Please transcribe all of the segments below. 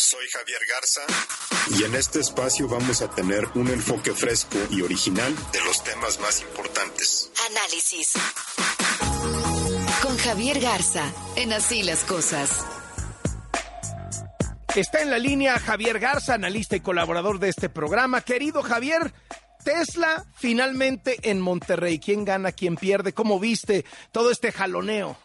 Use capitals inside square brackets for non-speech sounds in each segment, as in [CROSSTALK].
Soy Javier Garza y en este espacio vamos a tener un enfoque fresco y original de los temas más importantes. Análisis. Con Javier Garza en Así las Cosas. Está en la línea Javier Garza, analista y colaborador de este programa. Querido Javier, Tesla finalmente en Monterrey. ¿Quién gana? ¿Quién pierde? ¿Cómo viste todo este jaloneo?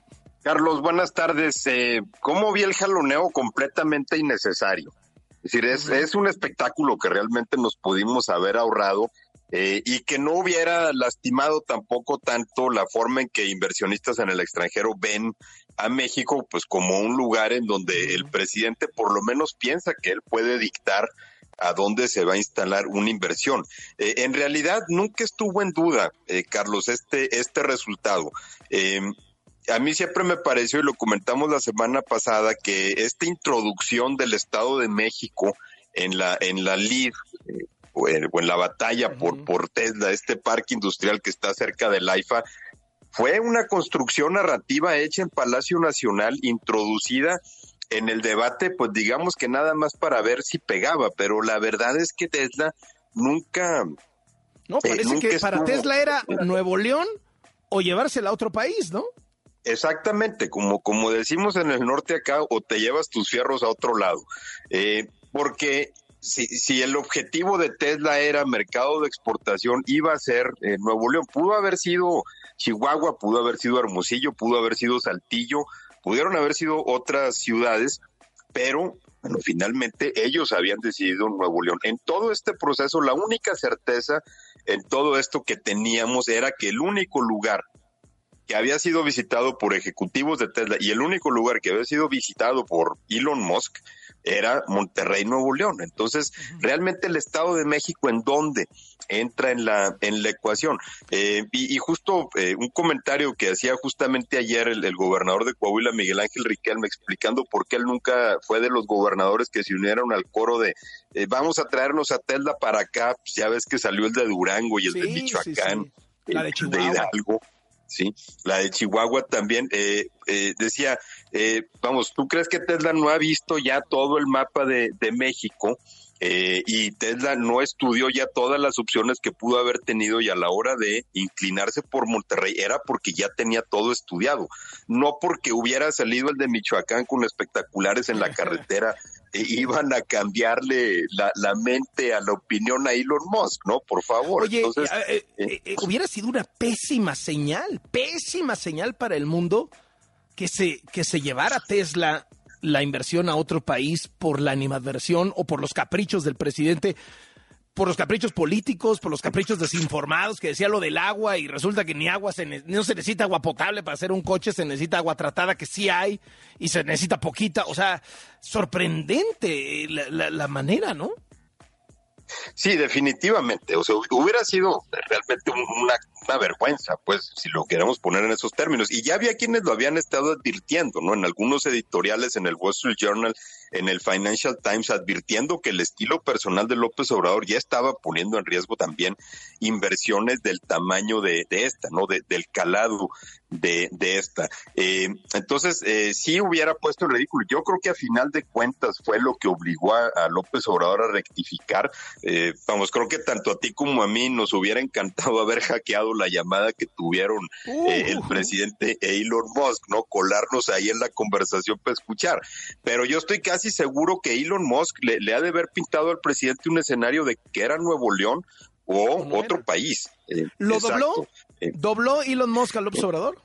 Carlos, buenas tardes. Eh, ¿Cómo vi el jaloneo completamente innecesario? Es decir, es, un espectáculo que realmente nos pudimos haber ahorrado eh, y que no hubiera lastimado tampoco tanto la forma en que inversionistas en el extranjero ven a México, pues como un lugar en donde el presidente por lo menos piensa que él puede dictar a dónde se va a instalar una inversión. Eh, en realidad nunca estuvo en duda, Carlos, este, este resultado a mí siempre me pareció, y lo comentamos la semana pasada, que esta introducción del Estado de México en la, en la LID, eh, o, en, la batalla por, por Tesla, este parque industrial que está cerca del AIFA, fue una construcción narrativa hecha en Palacio Nacional, introducida en el debate, pues digamos que nada más para ver si pegaba, pero la verdad es que Tesla nunca... No, eh, parece que para Tesla era Nuevo León o llevársela a otro país, ¿no? Exactamente, como, como decimos en el norte acá, o te llevas tus fierros a otro lado. Eh, porque si, si, el objetivo de Tesla era mercado de exportación, iba a ser eh, Nuevo León. Pudo haber sido Chihuahua, pudo haber sido Hermosillo, pudo haber sido Saltillo, pudieron haber sido otras ciudades, pero bueno, finalmente ellos habían decidido Nuevo León. En todo este proceso, la única certeza en todo esto que teníamos era que el único lugar que había sido visitado por ejecutivos de Tesla y el único lugar que había sido visitado por Elon Musk era Monterrey, Nuevo León. Entonces, realmente el Estado de México, ¿en dónde entra en la, en la ecuación? Eh, y, justo eh, un comentario que hacía justamente ayer el, gobernador de Coahuila, Miguel Ángel Riquelme, explicando por qué él nunca fue de los gobernadores que se unieron al coro de eh, vamos a traernos a Tesla para acá. Pues ya ves que salió el de Durango y el de Michoacán, La de, de Hidalgo. ¿Sí? La de Chihuahua también eh, eh, decía, eh, vamos, ¿tú crees que Tesla no ha visto ya todo el mapa de, de México? y Tesla no estudió ya todas las opciones que pudo haber tenido y a la hora de inclinarse por Monterrey era porque ya tenía todo estudiado, no porque hubiera salido el de Michoacán con espectaculares en la [LAUGHS] carretera [LAUGHS] iban a cambiarle la, la, mente a la opinión a Elon Musk, ¿no? Por favor. Oye, eh, eh, eh, hubiera sido una pésima señal, pésima señal para el mundo que se, que se llevara Tesla la inversión a otro país por la animadversión o por los caprichos del presidente por los caprichos políticos, por los caprichos desinformados, que decía lo del agua y resulta que ni agua, se no se necesita agua potable para hacer un coche, se necesita agua tratada, que sí hay, y se necesita poquita. O sea, sorprendente la, la manera, ¿no? Sí, definitivamente. O sea, hubiera sido realmente una, una, vergüenza, pues, si lo queremos poner en esos términos. Y ya había quienes lo habían estado advirtiendo, ¿no? En algunos editoriales, en el Wall Street Journal, en el Financial Times, advirtiendo que el estilo personal de López Obrador ya estaba poniendo en riesgo también inversiones del tamaño de, esta, ¿no? De, del calado de, de esta. Eh, entonces, eh, sí hubiera puesto en ridículo. Yo creo que a final de cuentas fue lo que obligó a, López Obrador a rectificar. Eh, vamos, creo que tanto a ti como a mí nos hubiera encantado haber hackeado la llamada que tuvieron eh, el presidente Elon Musk, ¿no? Colarnos ahí en la conversación para escuchar. Pero yo estoy casi seguro que Elon Musk le, le ha de haber pintado al presidente un escenario de que era Nuevo León o otro país. ¿Lo dobló? ¿Dobló Elon Musk al López Obrador?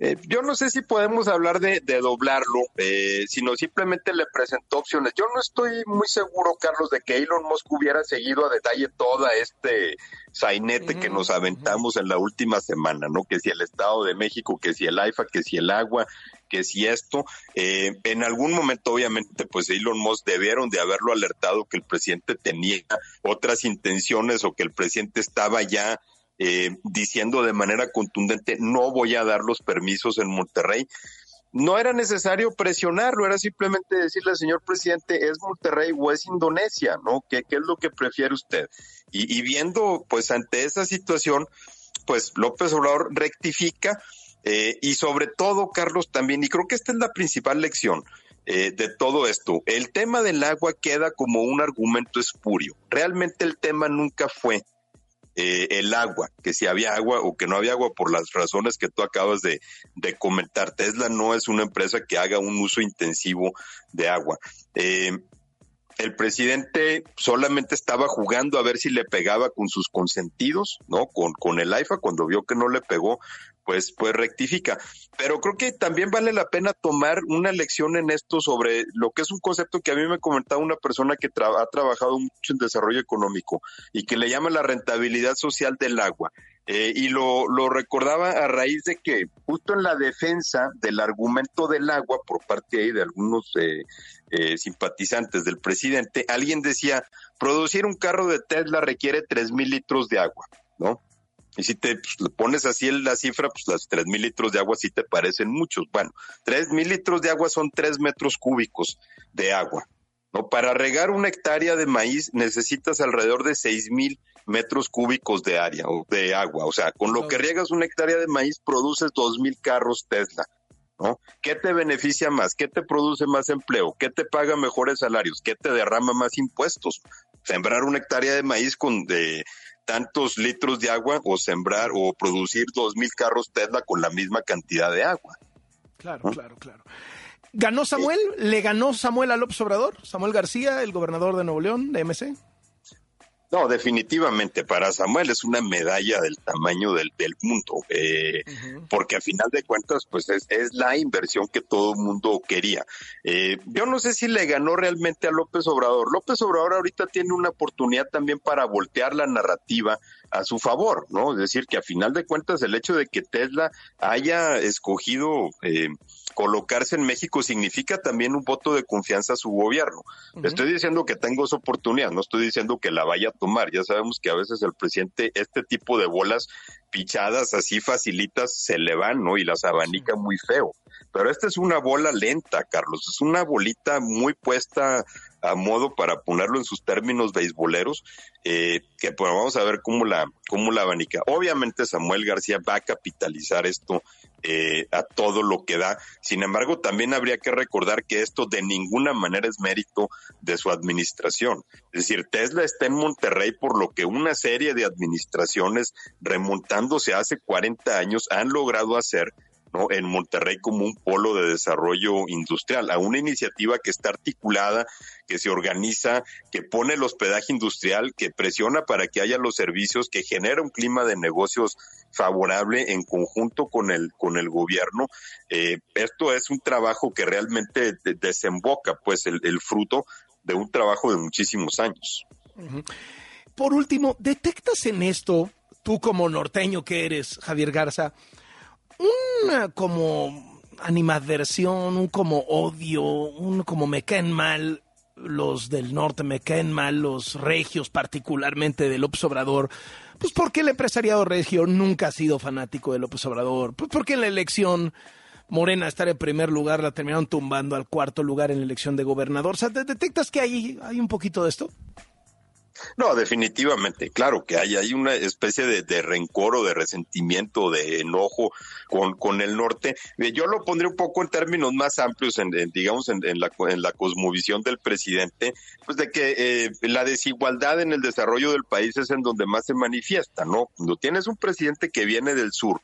Eh, yo no sé si podemos hablar de, doblarlo, eh, sino simplemente le presentó opciones. Yo no estoy muy seguro, Carlos, de que Elon Musk hubiera seguido a detalle toda este sainete que nos aventamos en la última semana, ¿no? Que si el Estado de México, que si el AIFA, que si el agua, que si esto. Eh, en algún momento, obviamente, pues Elon Musk debieron de haberlo alertado que el presidente tenía otras intenciones o que el presidente estaba ya eh, diciendo de manera contundente no voy a dar los permisos en Monterrey. No era necesario presionarlo, era simplemente decirle, señor presidente, ¿es Monterrey o es Indonesia? ¿No? ¿Qué, qué es lo que prefiere usted? Y, viendo, pues, ante esa situación, pues López Obrador rectifica eh, y sobre todo, Carlos, también, y creo que esta es la principal lección, eh, de todo esto. El tema del agua queda como un argumento espurio. Realmente el tema nunca fue eh, el agua, que si había agua o que no había agua por las razones que tú acabas de, comentar. Tesla no es una empresa que haga un uso intensivo de agua. Eh, el presidente solamente estaba jugando a ver si le pegaba con sus consentidos, ¿no? Con, con el AIFA, cuando vio que no le pegó, pues, pues rectifica. Pero creo que también vale la pena tomar una lección en esto sobre lo que es un concepto que a mí me comentaba una persona que ha trabajado mucho en desarrollo económico y que le llama la rentabilidad social del agua. Eh, y lo, lo recordaba a raíz de que justo en la defensa del argumento del agua por parte ahí de algunos eh, eh, simpatizantes del presidente, alguien decía, producir un carro de Tesla requiere tres mil litros de agua, ¿no? Y si te pues, pones así en la cifra, pues las tres mil litros de agua sí te parecen muchos. Bueno, tres mil litros de agua son tres metros cúbicos de agua. ¿no? Para regar una hectárea de maíz necesitas alrededor de seis mil metros cúbicos de área o de agua. O sea, con lo que riegas una hectárea de maíz produces dos mil carros Tesla. ¿No? ¿Qué te beneficia más? ¿Qué te produce más empleo? ¿Qué te paga mejores salarios? ¿Qué te derrama más impuestos? Sembrar una hectárea de maíz con de tantos litros de agua o sembrar o producir dos mil carros Tesla con la misma cantidad de agua. Claro, claro, claro. ¿Ganó Samuel? ¿Le ganó Samuel a López Obrador? Samuel García, el gobernador de Nuevo León, de MC. No, definitivamente para Samuel es una medalla del tamaño del, del mundo, eh, porque a final de cuentas, pues es, la inversión que todo el mundo quería. Eh, yo no sé si le ganó realmente a López Obrador. López Obrador ahorita tiene una oportunidad también para voltear la narrativa a su favor, ¿no? Es decir, que a final de cuentas el hecho de que Tesla haya escogido eh, colocarse en México significa también un voto de confianza a su gobierno. Estoy diciendo que tengo esa oportunidad, no estoy diciendo que la vaya a tomar. Ya sabemos que a veces el presidente, este tipo de bolas pichadas así facilitas se le van, ¿no? Y las abanica muy feo. Pero esta es una bola lenta, Carlos. Es una bolita muy puesta a modo para ponerlo en sus términos beisboleros, eh, que pues vamos a ver cómo la, cómo la abanica. Obviamente Samuel García va a capitalizar esto eh, a todo lo que da. Sin embargo, también habría que recordar que esto de ninguna manera es mérito de su administración. Es decir, Tesla está en Monterrey por lo que una serie de administraciones remontándose hace 40 años han logrado hacer en Monterrey como un polo de desarrollo industrial, a una iniciativa que está articulada, que se organiza, que pone el hospedaje industrial, que presiona para que haya los servicios, que genera un clima de negocios favorable en conjunto con el con el gobierno. Eh, esto es un trabajo que realmente desemboca, pues, el, fruto de un trabajo de muchísimos años. Por último, ¿detectas en esto, tú como norteño que eres, Javier Garza, un como animadversión, un como odio, un como me caen mal los del norte, me caen mal los regios, particularmente de López Obrador, pues porque el empresariado regio nunca ha sido fanático de López Obrador, pues porque en la elección Morena estar en primer lugar la terminaron tumbando al cuarto lugar en la elección de gobernador. O sea, ¿detectas que hay, hay un poquito de esto? No, definitivamente, claro que hay, hay una especie de, rencor o de resentimiento, de enojo con, con el norte. Eh, yo lo pondré un poco en términos más amplios, en, digamos, en, la, en la cosmovisión del presidente, pues de que eh, la desigualdad en el desarrollo del país es en donde más se manifiesta, ¿no? Cuando tienes un presidente que viene del sur,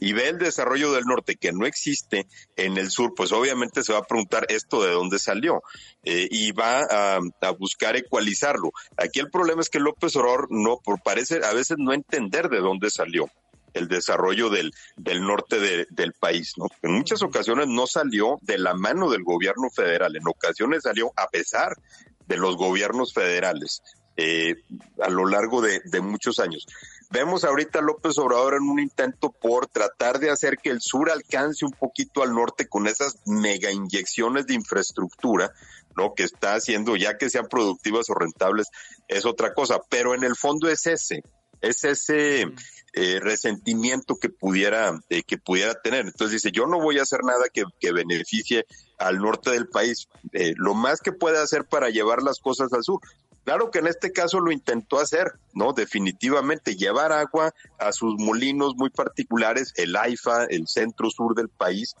y ve el desarrollo del norte que no existe en el sur, pues obviamente se va a preguntar esto de dónde salió eh, y va a, buscar ecualizarlo. Aquí el problema es que López Obrador no, por parece a veces no entender de dónde salió el desarrollo del, del norte del país, ¿no? En muchas ocasiones no salió de la mano del gobierno federal, en ocasiones salió a pesar de los gobiernos federales eh, a lo largo de, de muchos años. Vemos ahorita a López Obrador en un intento por tratar de hacer que el sur alcance un poquito al norte con esas mega inyecciones de infraestructura, ¿no? Que está haciendo, ya que sean productivas o rentables, es otra cosa. Pero en el fondo es ese, es ese eh, resentimiento que pudiera, eh, que pudiera tener. Entonces dice, yo no voy a hacer nada que, que beneficie al norte del país. Eh, lo más que puede hacer para llevar las cosas al sur. Claro que en este caso lo intentó hacer, ¿no? Definitivamente llevar agua a sus molinos muy particulares, el AIFA, el centro sur del país.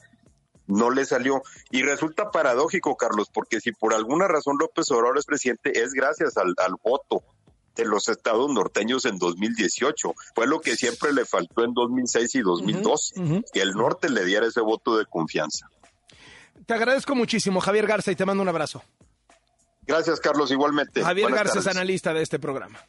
no le salió. Y resulta paradójico, Carlos, porque si por alguna razón López Obrador es presidente, es gracias al, voto de los estados norteños en 2018. Fue lo que siempre le faltó en 2006 y 2012, que el norte le diera ese voto de confianza. Te agradezco muchísimo, Javier Garza, y te mando un abrazo. Gracias, Carlos, igualmente. Javier Garza es analista de este programa.